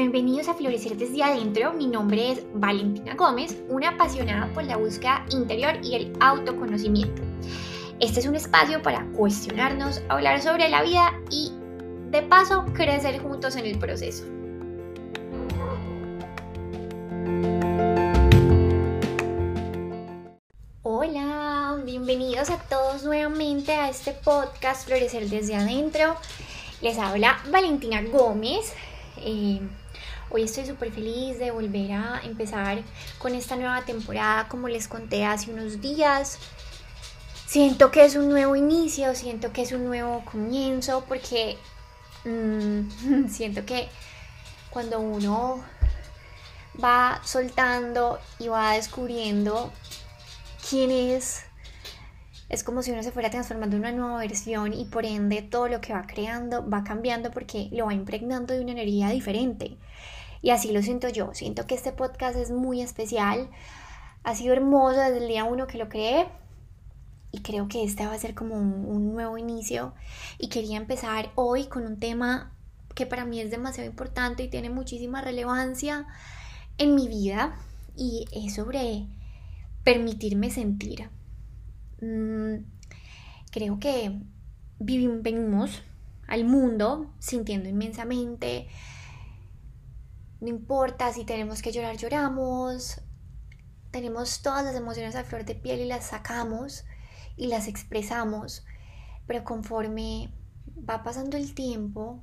Bienvenidos a Florecer desde adentro. Mi nombre es Valentina Gómez, una apasionada por la búsqueda interior y el autoconocimiento. Este es un espacio para cuestionarnos, hablar sobre la vida y, de paso, crecer juntos en el proceso. Hola, bienvenidos a todos nuevamente a este podcast Florecer desde adentro. Les habla Valentina Gómez. Eh, hoy estoy súper feliz de volver a empezar con esta nueva temporada, como les conté hace unos días. Siento que es un nuevo inicio, siento que es un nuevo comienzo, porque mm, siento que cuando uno va soltando y va descubriendo quién es, es como si uno se fuera transformando en una nueva versión y por ende todo lo que va creando va cambiando porque lo va impregnando de una energía diferente. Y así lo siento yo. Siento que este podcast es muy especial. Ha sido hermoso desde el día uno que lo creé. Y creo que este va a ser como un, nuevo inicio. Y quería empezar hoy con un tema que para mí es demasiado importante y tiene muchísima relevancia en mi vida. Y es sobre permitirme sentir Mm, creo que vivimos al mundo sintiendo inmensamente. No importa si tenemos que llorar, lloramos. Tenemos todas las emociones a flor de piel y las sacamos y las expresamos. Pero conforme va pasando el tiempo,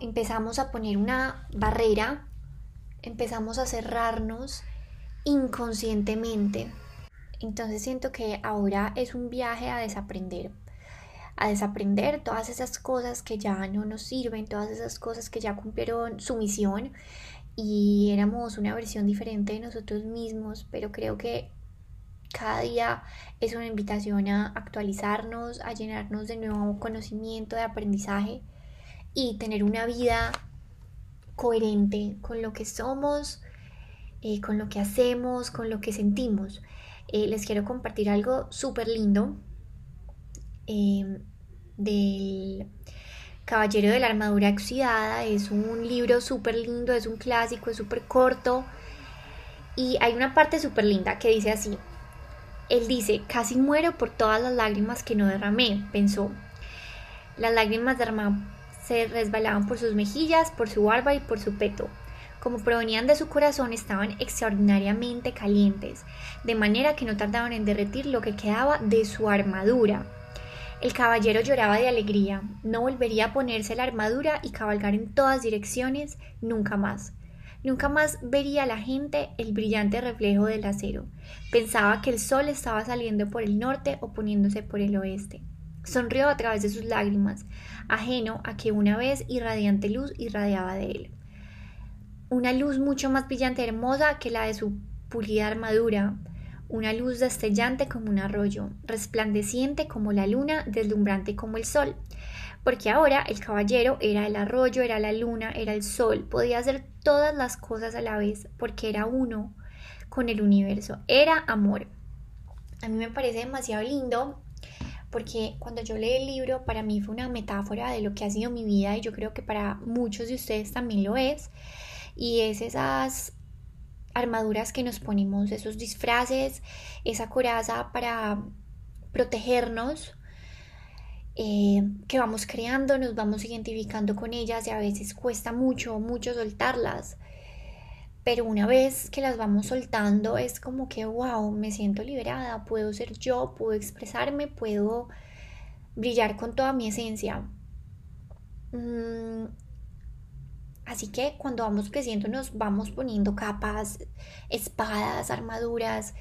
empezamos a poner una barrera, empezamos a cerrarnos inconscientemente entonces siento que ahora es un viaje a desaprender, a desaprender todas esas cosas que ya no nos sirven, todas esas cosas que ya cumplieron su misión y éramos una versión diferente de nosotros mismos, pero creo que cada día es una invitación a actualizarnos, a llenarnos de nuevo conocimiento, de aprendizaje y tener una vida coherente con lo que somos, eh, con lo que hacemos, con lo que sentimos. Eh, les quiero compartir algo súper lindo em, del Caballero de la Armadura Oxidada. Es un libro súper lindo, es un clásico, es súper corto. Y hay una parte súper linda que dice así. Él dice, casi muero por todas las lágrimas que no derramé, pensó. Las lágrimas derramadas se resbalaban por sus mejillas, por su barba y por su peto como provenían de su corazón, estaban extraordinariamente calientes, de manera que no tardaban en derretir lo que quedaba de su armadura. El caballero lloraba de alegría, no volvería a ponerse la armadura y cabalgar en todas direcciones nunca más. Nunca más vería a la gente el brillante reflejo del acero. Pensaba que el sol estaba saliendo por el norte o poniéndose por el oeste. Sonrió a través de sus lágrimas, ajeno a que una vez irradiante luz irradiaba de él una luz mucho más brillante y hermosa que la de su pulida armadura, una luz destellante como un arroyo, resplandeciente como la luna, deslumbrante como el sol. Porque ahora el caballero era el arroyo, era la luna, era el sol, podía hacer todas las cosas a la vez, porque era uno con el universo, era amor. A mí me parece demasiado lindo porque cuando yo leí el libro para mí fue una metáfora de lo que ha sido mi vida y yo creo que para muchos de ustedes también lo es y es esas armaduras que nos ponemos, esos disfraces, esa coraza para protegernos, eh, que vamos creando, nos vamos identificando con ellas y a veces cuesta mucho, mucho soltarlas. Pero una vez que las vamos soltando es como que, wow, me siento liberada, puedo ser yo, puedo expresarme, puedo brillar con toda mi esencia. Mm, Así que cuando vamos creciendo nos vamos poniendo capas, espadas, armaduras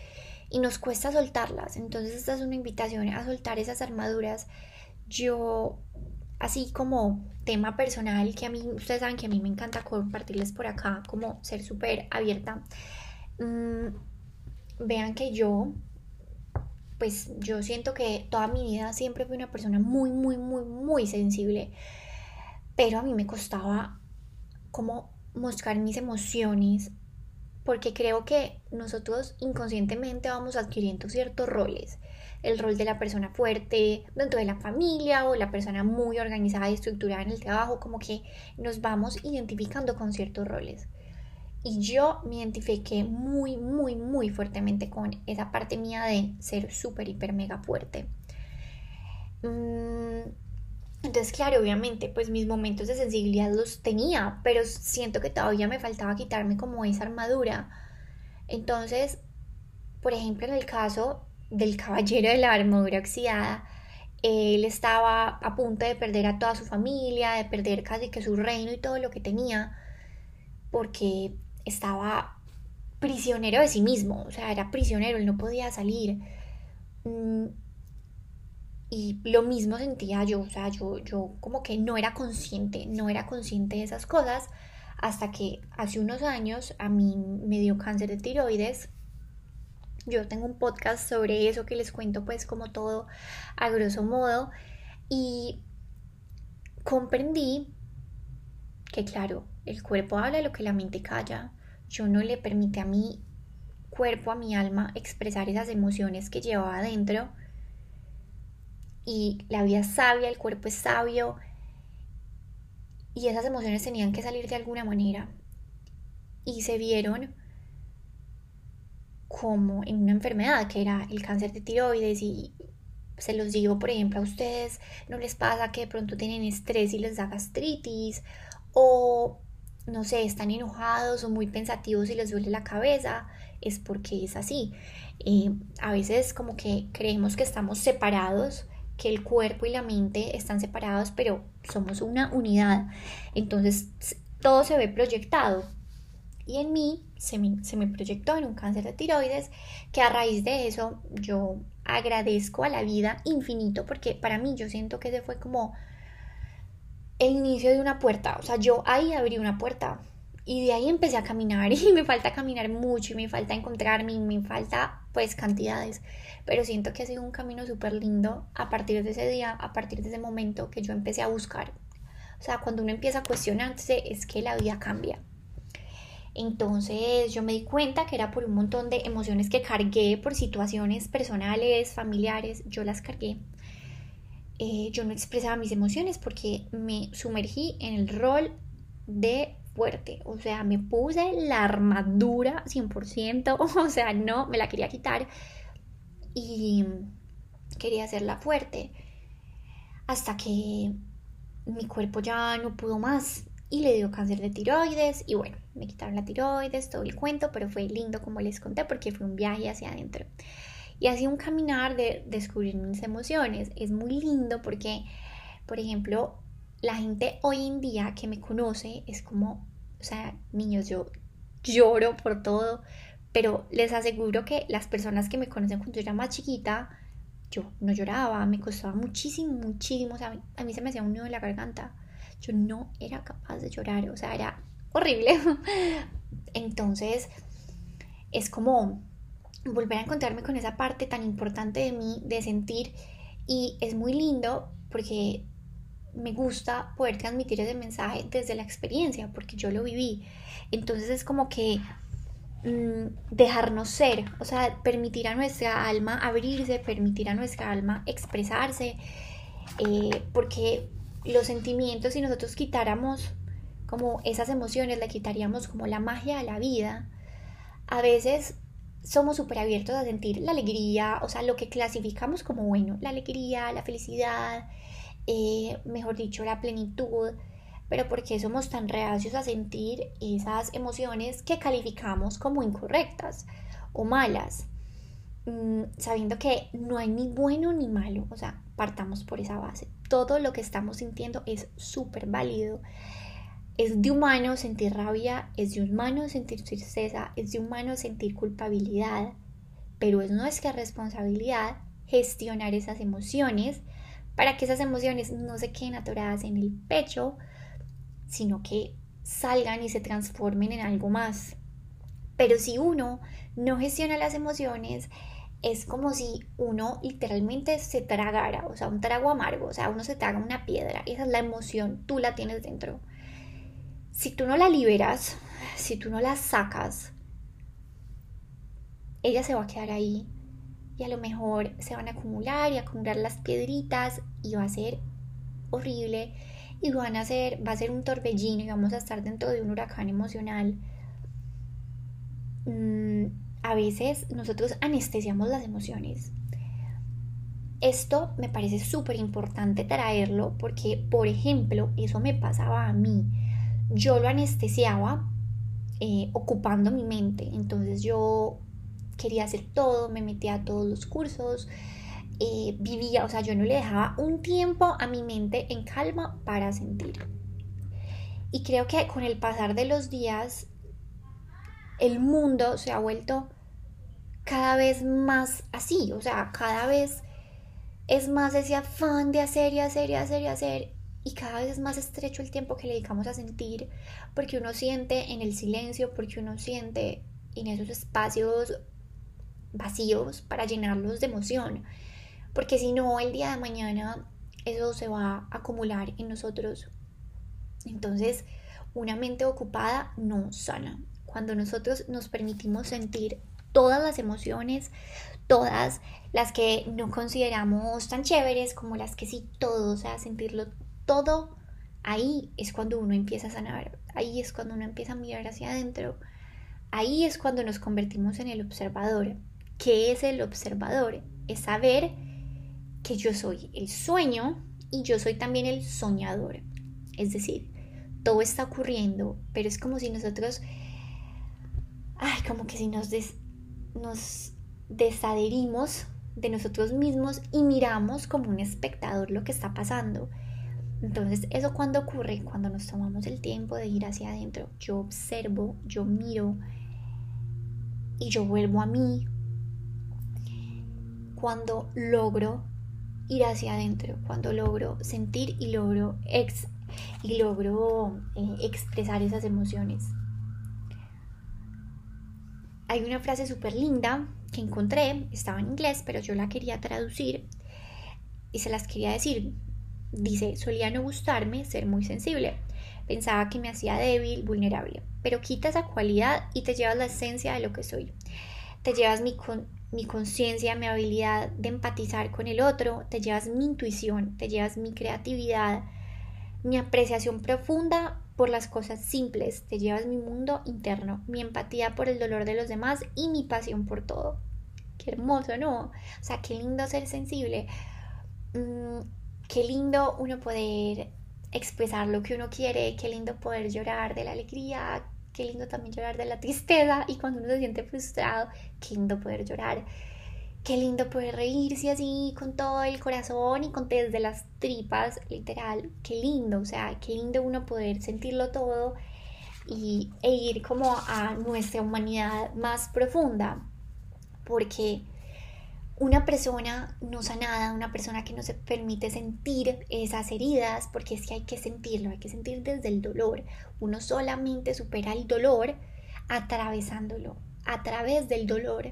y nos cuesta soltarlas. Entonces esta es una invitación a soltar esas armaduras. Yo, así como tema personal, que a mí, ustedes saben que a mí me encanta compartirles por acá, como ser súper abierta. Mm, vean que yo, pues yo siento que toda mi vida siempre fui una persona muy, muy, muy, muy sensible. Pero a mí me costaba cómo mostrar mis emociones, porque creo que nosotros inconscientemente vamos adquiriendo ciertos roles. el rol de la persona fuerte dentro de la familia o la persona muy organizada y estructurada en el trabajo, como que nos vamos identificando con ciertos roles. Y yo me identifiqué muy, muy, muy fuertemente con esa parte mía de ser súper, hiper, mega fuerte. Mm, entonces, claro, obviamente, pues mis momentos de sensibilidad los tenía, pero siento que todavía me faltaba quitarme como esa armadura. Entonces, por ejemplo, en el caso del caballero de la armadura oxidada, él estaba a punto de perder a toda su familia, de perder casi que su reino y todo lo que tenía, porque estaba prisionero de sí mismo, o sea, era prisionero, él no podía salir. Mm, y lo mismo sentía yo, o sea, yo, yo como que no era consciente, no era consciente de esas cosas hasta que hace unos años a mí me dio cáncer de tiroides. Yo tengo un podcast sobre eso que les cuento pues como todo a grosso modo y comprendí que claro, el cuerpo habla lo que la mente calla. Yo no le permite a mi cuerpo, a mi alma expresar esas emociones que llevaba adentro y la vida es sabia, el cuerpo es sabio y esas emociones tenían que salir de alguna manera. Y se vieron como en una enfermedad que era el cáncer de tiroides y se los digo por ejemplo a ustedes no les pasa que de pronto tienen estrés y les da gastritis o no sé están enojados o muy pensativos y les duele la cabeza es porque es así. Eh, a veces como que creemos que estamos separados que el cuerpo y la mente están separados, pero somos una unidad. Entonces todo se ve proyectado. Y en mí se me, proyectó en un cáncer de tiroides, que a raíz de eso yo agradezco a la vida infinito, porque para mí yo siento que ese fue como el inicio de una puerta. O sea, yo ahí abrí una puerta y de ahí empecé a caminar y me falta caminar mucho y me falta encontrarme y me falta pues cantidades. Pero siento que ha sido un camino súper lindo a partir de ese día, a partir de ese momento que yo empecé a buscar. O sea, cuando uno empieza a cuestionarse es que la vida cambia. Entonces yo me di cuenta que era por un montón de emociones que cargué por situaciones personales, familiares, yo las cargué. Eh, yo no expresaba mis emociones porque me sumergí en el rol de fuerte, o sea, me puse la armadura 100%, o sea, no, me la quería quitar y quería hacerla fuerte hasta que mi cuerpo ya no pudo más y le dio cáncer de tiroides y bueno, me quitaron la tiroides, todo el cuento, pero fue lindo como les conté porque fue un viaje hacia adentro. Y así un caminar de descubrir mis emociones. Es muy lindo porque, por ejemplo, la gente hoy en día que me conoce es como, o sea, niños, yo lloro por todo, pero les aseguro que las personas que me conocen cuando yo era más chiquita, yo no lloraba, me costaba muchísimo, muchísimo, o sea, a mí se me hacía un nudo en la garganta, yo no era capaz de llorar, o sea, era horrible. Entonces, es como volver a encontrarme con esa parte tan importante de mí, de sentir, y es muy lindo porque me gusta poder transmitir ese mensaje desde la experiencia, porque yo lo viví. Entonces es como que mm, dejarnos ser, o sea, permitir a nuestra alma abrirse, permitir a nuestra alma expresarse, eh, porque los sentimientos, si nosotros quitáramos como esas emociones, le quitaríamos como la magia a la vida, a veces somos súper abiertos a sentir la alegría, o sea, lo que clasificamos como bueno, la alegría, la felicidad, eh, mejor dicho, la plenitud, pero porque somos tan reacios a sentir esas emociones que calificamos como incorrectas o malas, mm, sabiendo que no hay ni bueno ni malo, o sea, partamos por esa base. Todo lo que estamos sintiendo es súper válido. Es de humano sentir rabia, es de humano sentir tristeza, es de humano sentir culpabilidad, pero es nuestra responsabilidad gestionar esas emociones para que esas emociones no se queden atoradas en el pecho, sino que salgan y se transformen en algo más. Pero si uno no gestiona las emociones, es como si uno literalmente se tragara, o sea, un trago amargo, o sea, uno se traga una piedra, esa es la emoción, tú la tienes dentro. Si tú no la liberas, si tú no la sacas, ella se va a quedar ahí y a lo mejor se van a acumular y acumular las piedritas y va a ser horrible y van a ser, va a ser un torbellino y vamos a estar dentro de un huracán emocional. Mm, a veces nosotros anestesiamos las emociones. Esto me parece súper importante traerlo porque, por ejemplo, eso me pasaba a mí. Yo lo anestesiaba eh, ocupando mi mente. Entonces yo quería hacer todo, me metía a todos los cursos, eh, vivía, o sea, yo no le dejaba un tiempo a mi mente en calma para sentir. Y creo que con el pasar de los días, el mundo se ha vuelto cada vez más así, o sea, cada vez es más ese afán de hacer y hacer y hacer y hacer y cada vez es más estrecho el tiempo que le dedicamos a sentir porque uno siente en el silencio, porque uno siente en esos espacios vacíos para llenarlos de emoción. Porque si no, el día de mañana eso se va a acumular en nosotros. Entonces, una mente ocupada no sana. Cuando nosotros nos permitimos sentir todas las emociones, todas las que no consideramos tan chéveres como las que sí, todo, o sea, sentirlo todo, ahí es cuando uno empieza a sanar, ahí es cuando uno empieza a mirar hacia adentro, ahí es cuando nos convertimos en el observador. ¿Qué es el observador? Es saber que yo soy el sueño y yo soy también el soñador. Es decir, todo está ocurriendo, pero es como si nosotros, ay, como que si nos, nos desadherimos de nosotros mismos y miramos como un espectador lo que está pasando. Entonces, ¿eso cuando ocurre? Cuando nos tomamos el tiempo de ir hacia adentro. Yo observo, yo miro y yo vuelvo a mí. Cuando logro ir hacia adentro, cuando logro sentir y logro, ex y logro eh, expresar esas emociones. Hay una frase súper linda que encontré, estaba en inglés, pero yo la quería traducir y se las quería decir. Dice, solía no gustarme ser muy sensible. Pensaba que me hacía débil, vulnerable. Pero quita esa cualidad y te llevas la esencia de lo que soy. Te llevas mi, mi conciencia, mi habilidad de empatizar con el otro, te llevas mi intuición, te llevas mi creatividad, mi apreciación profunda por las cosas simples, te llevas mi mundo interno, mi empatía por el dolor de los demás y mi pasión por todo. Qué hermoso, ¿no? O sea, qué lindo ser sensible. Mm, qué lindo uno poder expresar lo que uno quiere, qué lindo poder llorar de la alegría, qué lindo también llorar de la tristeza y cuando uno se siente frustrado, qué lindo poder llorar, qué lindo poder reírse así con todo el corazón y con desde las tripas, literal, qué lindo, o sea, qué lindo uno poder sentirlo todo y, e ir como a nuestra humanidad más profunda, porque una persona no sanada, una persona que no se permite sentir esas heridas, porque es que hay que sentirlo, hay que sentir desde el dolor. Uno solamente supera el dolor atravesándolo, a través del dolor.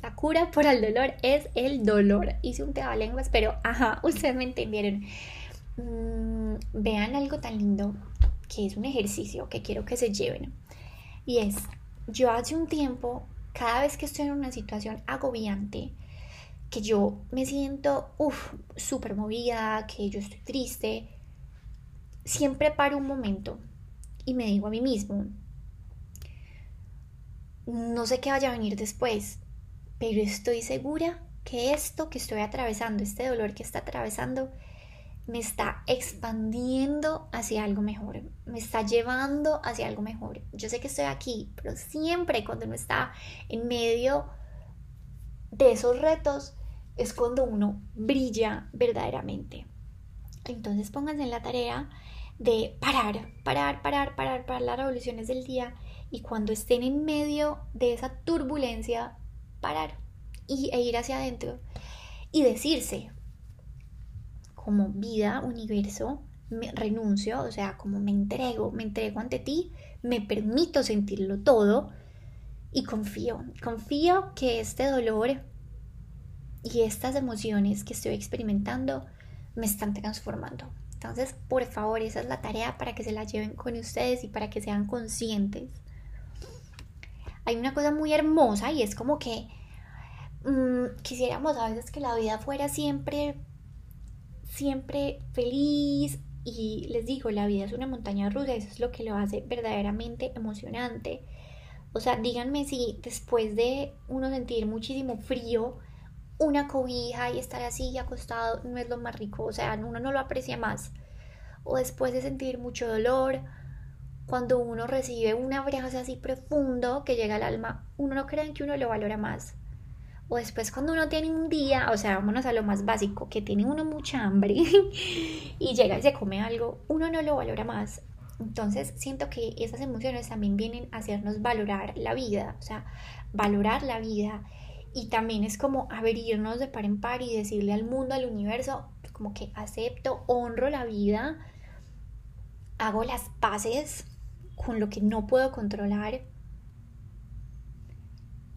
La cura por el dolor es el dolor. Hice un lenguas, pero ajá, ustedes me entendieron. Mm, vean algo tan lindo que es un ejercicio que quiero que se lleven. Y es, yo hace un tiempo, cada vez que estoy en una situación agobiante, que yo me siento, súper movida, que yo estoy triste, siempre paro un momento y me digo a mí mismo, no sé qué vaya a venir después, pero estoy segura que esto que estoy atravesando, este dolor que está atravesando, me está expandiendo hacia algo mejor, me está llevando hacia algo mejor. Yo sé que estoy aquí, pero siempre cuando uno está en medio de esos retos, es cuando uno brilla verdaderamente. Entonces pónganse en la tarea de parar, parar, parar, parar, parar las revoluciones del día y cuando estén en medio de esa turbulencia, parar y, e ir hacia adentro y decirse como vida, universo, me renuncio, o sea, como me entrego, me entrego ante ti, me permito sentirlo todo y confío, confío que este dolor y estas emociones que estoy experimentando me están transformando. Entonces, por favor, esa es la tarea para que se la lleven con ustedes y para que sean conscientes. Hay una cosa muy hermosa y es como que mm, quisiéramos a veces que la vida fuera siempre, siempre feliz. Y les digo, la vida es una montaña rusa, eso es lo que lo hace verdaderamente emocionante. O sea, díganme si después de uno sentir muchísimo frío, una cobija y estar así acostado no es lo más rico, o sea, uno no lo aprecia más. O después de sentir mucho dolor, cuando uno recibe un abrazo así profundo que llega al alma, uno no cree que uno lo valora más. O después cuando uno tiene un día, o sea, vámonos a lo más básico, que tiene uno mucha hambre y llega y se come algo, uno no lo valora más. Entonces siento que esas emociones también vienen a hacernos valorar la vida, o sea, valorar la vida. Y también es como abrirnos de par en par y decirle al mundo, al universo, como que acepto, honro la vida, hago las paces con lo que no puedo controlar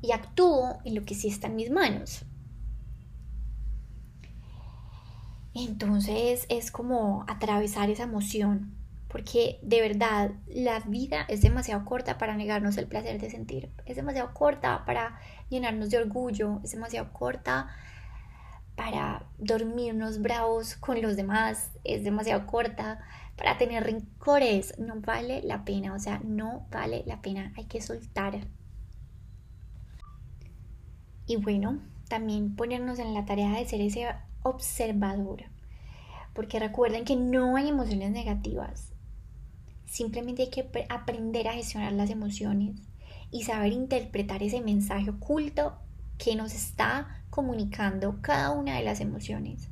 y actúo en lo que sí está en mis manos. Entonces es como atravesar esa emoción, porque de verdad la vida es demasiado corta para negarnos el placer de sentir, es demasiado corta para llenarnos de orgullo, es demasiado corta para dormirnos bravos con los demás, es demasiado corta para tener rencores, no vale la pena, o sea, no vale la pena, hay que soltar. Y bueno, también ponernos en la tarea de ser ese observador, porque recuerden que no hay emociones negativas, simplemente hay que aprender a gestionar las emociones y saber interpretar ese mensaje oculto que nos está comunicando cada una de las emociones.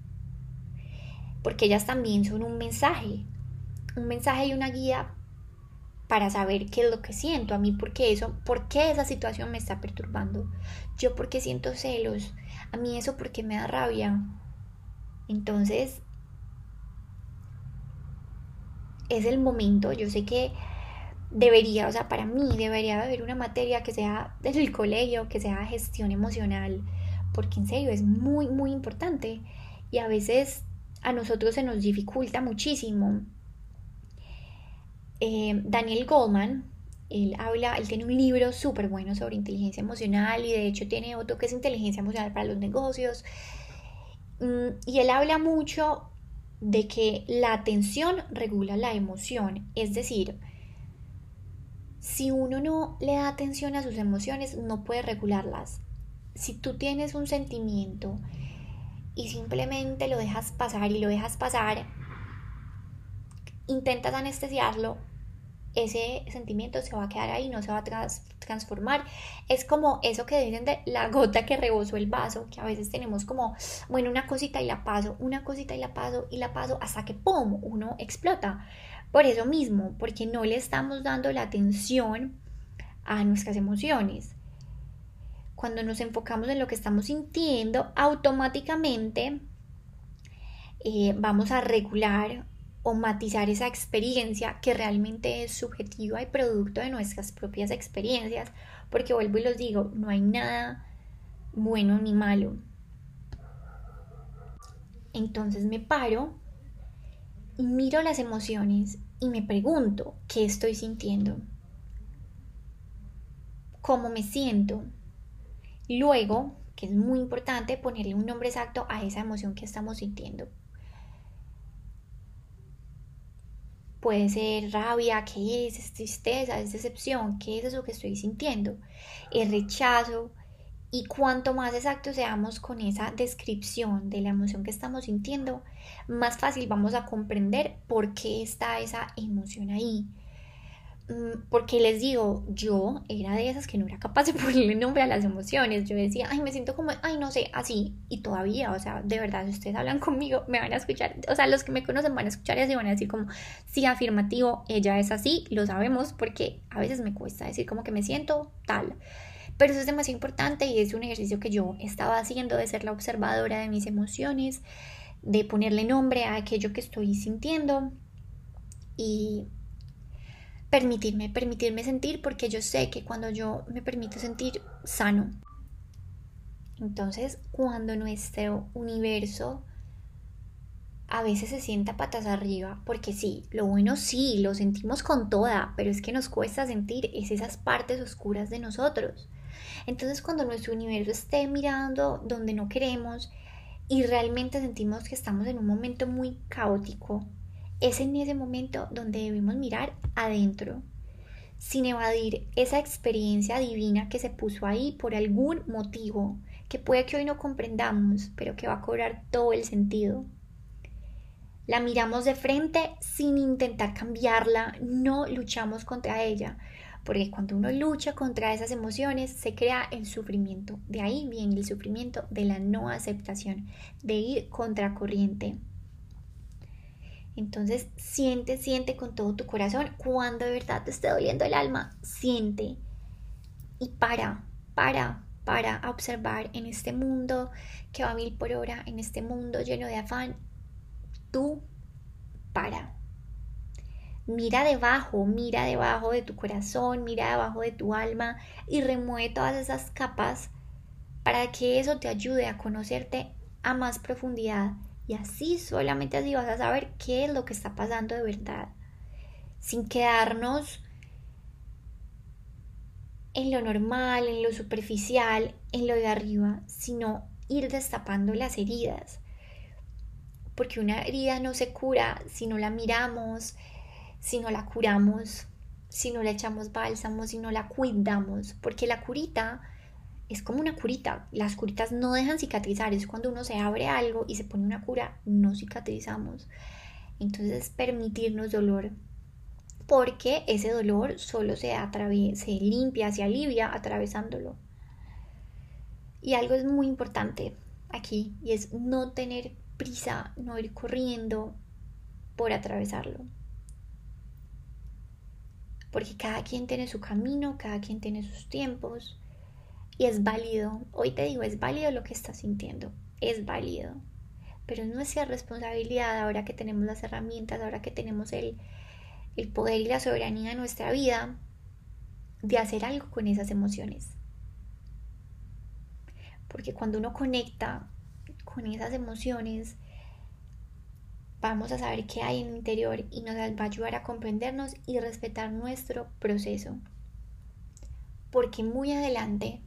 Porque ellas también son un mensaje, un mensaje y una guía para saber qué es lo que siento a mí, por qué eso, por qué esa situación me está perturbando. Yo porque siento celos, a mí eso porque me da rabia. Entonces, es el momento, yo sé que debería, o sea, para mí debería haber una materia que sea del colegio, que sea gestión emocional, porque en serio es muy, muy importante y a veces a nosotros se nos dificulta muchísimo. Eh, Daniel Goldman, él habla, él tiene un libro súper bueno sobre inteligencia emocional y de hecho tiene otro que es inteligencia emocional para los negocios. Mm, y él habla mucho de que la atención regula la emoción, es decir, si uno no le da atención a sus emociones, no puede regularlas. Si tú tienes un sentimiento y simplemente lo dejas pasar y lo dejas pasar, intentas anestesiarlo, ese sentimiento se va a quedar ahí, no se va a transformar. Es como eso que dicen de la gota que rebosó el vaso, que a veces tenemos como, bueno, una cosita y la paso, una cosita y la paso y la paso hasta que, ¡pum!, uno explota. Por eso mismo, porque no le estamos dando la atención a nuestras emociones. Cuando nos enfocamos en lo que estamos sintiendo, automáticamente eh, vamos a regular o matizar esa experiencia que realmente es subjetiva y producto de nuestras propias experiencias, porque vuelvo y los digo, no hay nada bueno ni malo. Entonces me paro y miro las emociones y me pregunto qué estoy sintiendo, cómo me siento. Luego, que es muy importante, ponerle un nombre exacto a esa emoción que estamos sintiendo. Puede ser rabia, ¿qué es? ¿Es tristeza? ¿Es decepción? ¿Qué es eso que estoy sintiendo? El rechazo, y cuanto más exactos seamos con esa descripción de la emoción que estamos sintiendo, más fácil vamos a comprender por qué está esa emoción ahí. Mm, porque les digo, yo era de esas que no era capaz de ponerle nombre a las emociones. Yo decía, ay, me siento como, ay, no sé, así. Y todavía, o sea, de verdad, si ustedes hablan conmigo, me van a escuchar. O sea, los que me conocen van a escuchar y así van a decir como, sí, afirmativo, ella es así, lo sabemos, porque a veces me cuesta decir como que me siento tal. Pero eso es demasiado importante y es un ejercicio que yo estaba haciendo de ser la observadora de mis emociones, de ponerle nombre a aquello que estoy sintiendo y permitirme, permitirme sentir porque yo sé que cuando yo me permito sentir sano. Entonces, cuando nuestro universo a veces se sienta patas arriba, porque sí, lo bueno sí, lo sentimos con toda, pero es que nos cuesta sentir es esas partes oscuras de nosotros Entonces cuando nuestro universo esté mirando donde no queremos y realmente sentimos que estamos en un momento muy caótico, es en ese momento donde debemos mirar adentro, sin evadir esa experiencia divina que se puso ahí por algún motivo, que puede que hoy no comprendamos, pero que va a cobrar todo el sentido. La miramos de frente sin intentar cambiarla, no luchamos contra ella, porque cuando uno lucha contra esas emociones se crea el sufrimiento. De ahí viene el sufrimiento de la no aceptación, de ir contracorriente. Entonces siente, siente con todo tu corazón. Cuando de verdad te esté doliendo el alma, siente. Y para, para, para observar en este mundo que va a mil por hora, en este mundo lleno de afán, tú para. Mira debajo, mira debajo de tu corazón, mira debajo de tu alma y remueve todas esas capas para que eso te ayude a conocerte a más profundidad y así solamente así vas a saber qué es lo que está pasando de verdad. Sin quedarnos en lo normal, en lo superficial, en lo de arriba, sino ir destapando las heridas. Porque una herida no se cura si no la miramos, si no la curamos, si no le echamos bálsamo, si no la cuidamos. Porque la curita es como una curita. Las curitas no dejan cicatrizar. Es cuando uno se abre algo y se pone una cura, no cicatrizamos. Entonces permitirnos dolor. Porque ese dolor solo se, se limpia, se alivia atravesándolo. Y algo es muy importante aquí y es no tener prisa, no ir corriendo por atravesarlo. Porque cada quien tiene su camino, cada quien tiene sus tiempos y es válido, hoy te digo, es válido lo que estás sintiendo, es válido. Pero es nuestra responsabilidad ahora que tenemos las herramientas, ahora que tenemos el, el poder y la soberanía en nuestra vida, de hacer algo con esas emociones. Porque cuando uno conecta con esas emociones, vamos a saber qué hay en el interior y nos va a ayudar a comprendernos y respetar nuestro proceso. Porque muy adelante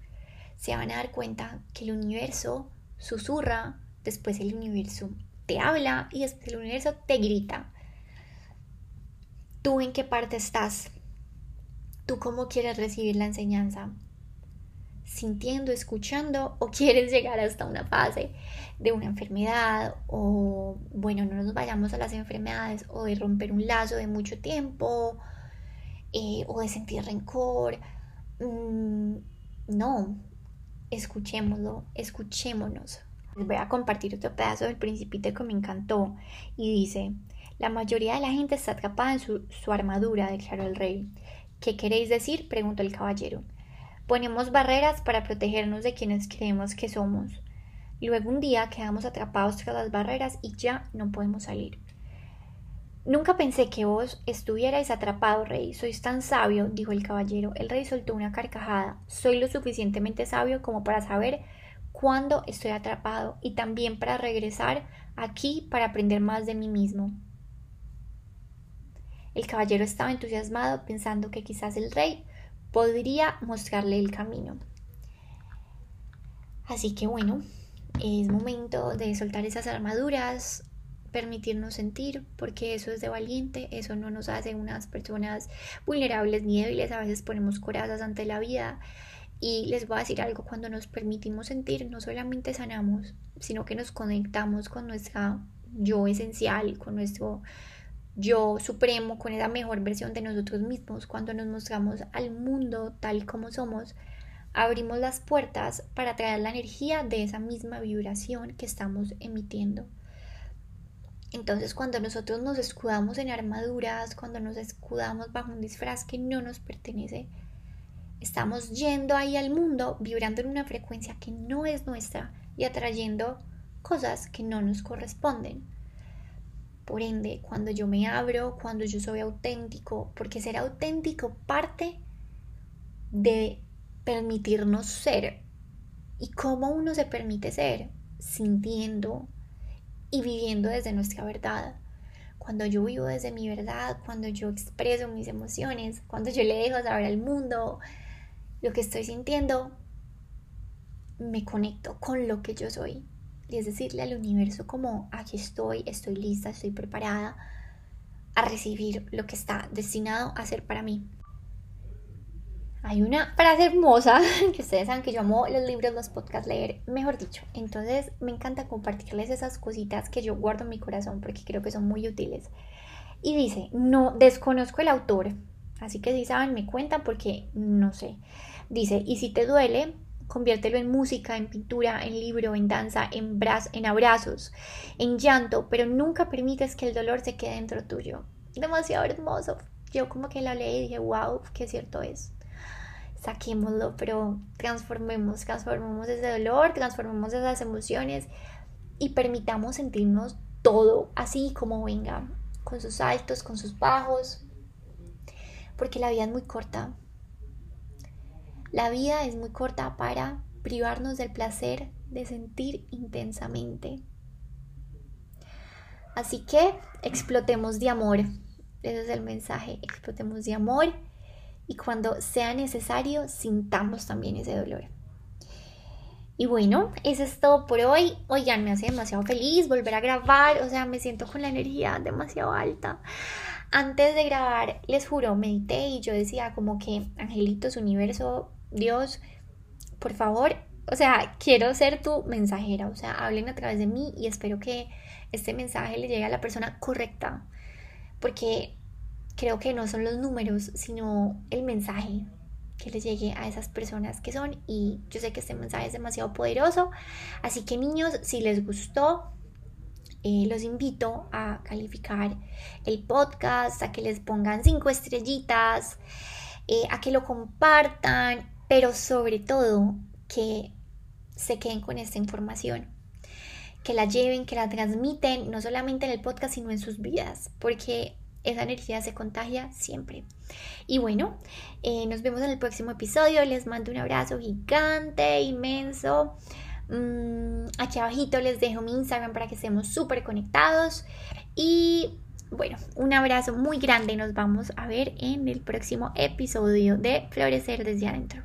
se van a dar cuenta que el universo susurra, después el universo te habla y después el universo te grita. ¿Tú en qué parte estás? ¿Tú cómo quieres recibir la enseñanza? ¿Sintiendo, escuchando o quieres llegar hasta una fase de una enfermedad o, bueno, no nos vayamos a las enfermedades o de romper un lazo de mucho tiempo eh, o de sentir rencor? Mm, no, escuchémoslo, escuchémonos. Les voy a compartir otro pedazo del principito que me encantó y dice, la mayoría de la gente está atrapada en su, su armadura, declaró el rey. ¿Qué queréis decir? preguntó el caballero. Ponemos barreras para protegernos de quienes creemos que somos. Luego un día quedamos atrapados tras las barreras y ya no podemos salir. Nunca pensé que vos estuvierais atrapado, rey. Sois tan sabio, dijo el caballero. El rey soltó una carcajada. Soy lo suficientemente sabio como para saber cuándo estoy atrapado y también para regresar aquí para aprender más de mí mismo. El caballero estaba entusiasmado pensando que quizás el rey podría mostrarle el camino. Así que bueno, es momento de soltar esas armaduras, permitirnos sentir, porque eso es de valiente, eso no nos hace unas personas vulnerables ni débiles, a veces ponemos corazas ante la vida. Y les voy a decir algo, cuando nos permitimos sentir, no solamente sanamos, sino que nos conectamos con nuestra yo esencial, con nuestro yo supremo, con esa mejor versión de nosotros mismos. Cuando nos mostramos al mundo tal como somos, abrimos las puertas para traer la energía de esa misma vibración que estamos emitiendo. Entonces cuando nosotros nos escudamos en armaduras, cuando nos escudamos bajo un disfraz que no nos pertenece, estamos yendo ahí al mundo vibrando en una frecuencia que no es nuestra y atrayendo cosas que no nos corresponden. Por ende, cuando yo me abro, cuando yo soy auténtico, porque ser auténtico parte de permitirnos ser. ¿Y cómo uno se permite ser? Sintiendo, y viviendo desde nuestra verdad. Cuando yo vivo desde mi verdad, cuando yo expreso mis emociones, cuando yo le dejo saber al mundo lo que estoy sintiendo, me conecto con lo que yo soy. Y es decirle al universo como aquí estoy, estoy lista, estoy preparada a recibir lo que está destinado a ser para mí. Hay una frase hermosa que ustedes saben que yo amo los libros, los podcasts, leer, mejor dicho. Entonces me encanta compartirles esas cositas que yo guardo en mi corazón porque creo que son muy útiles. Y dice, no desconozco el autor, así que si saben me cuentan porque no sé. Dice, y si te duele, conviértelo en música, en pintura, en libro, en danza, en, en abrazos, en llanto, pero nunca permites que el dolor se quede dentro tuyo. Demasiado hermoso. Yo como que la leí y dije, wow, qué cierto es saquémoslo, pero transformemos, transformemos ese dolor, transformemos esas emociones y permitamos sentirnos todo así como venga, con sus altos, con sus bajos, porque la vida es muy corta. La vida es muy corta para privarnos del placer de sentir intensamente. Así que explotemos de amor. Ese es el mensaje. Explotemos de amor y cuando sea necesario sintamos también ese dolor. Y bueno, eso es todo por hoy. Oigan, me hace demasiado feliz volver a grabar, o sea, me siento con la energía demasiado alta. Antes de grabar, les juro, medité y yo decía como que, angelitos, universo, Dios, por favor, o sea, quiero ser tu mensajera, o sea, hablen a través de mí y espero que este mensaje le llegue a la persona correcta, porque creo que no son los números, sino el mensaje que les llegue a esas personas que son. Y yo sé que este mensaje es demasiado poderoso. Así que niños, si les gustó, eh, los invito a calificar el podcast, a que les pongan cinco estrellitas, eh, a que lo compartan, pero sobre todo que se queden con esta información que la lleven, que la transmiten, no solamente en el podcast, sino en sus vidas, porque esa energía se contagia siempre. Y bueno, eh, nos vemos en el próximo episodio. Les mando un abrazo gigante, inmenso. Mm, aquí abajito les dejo mi Instagram para que estemos súper conectados. Y bueno, un abrazo muy grande. Nos vamos a ver en el próximo episodio de Florecer desde adentro.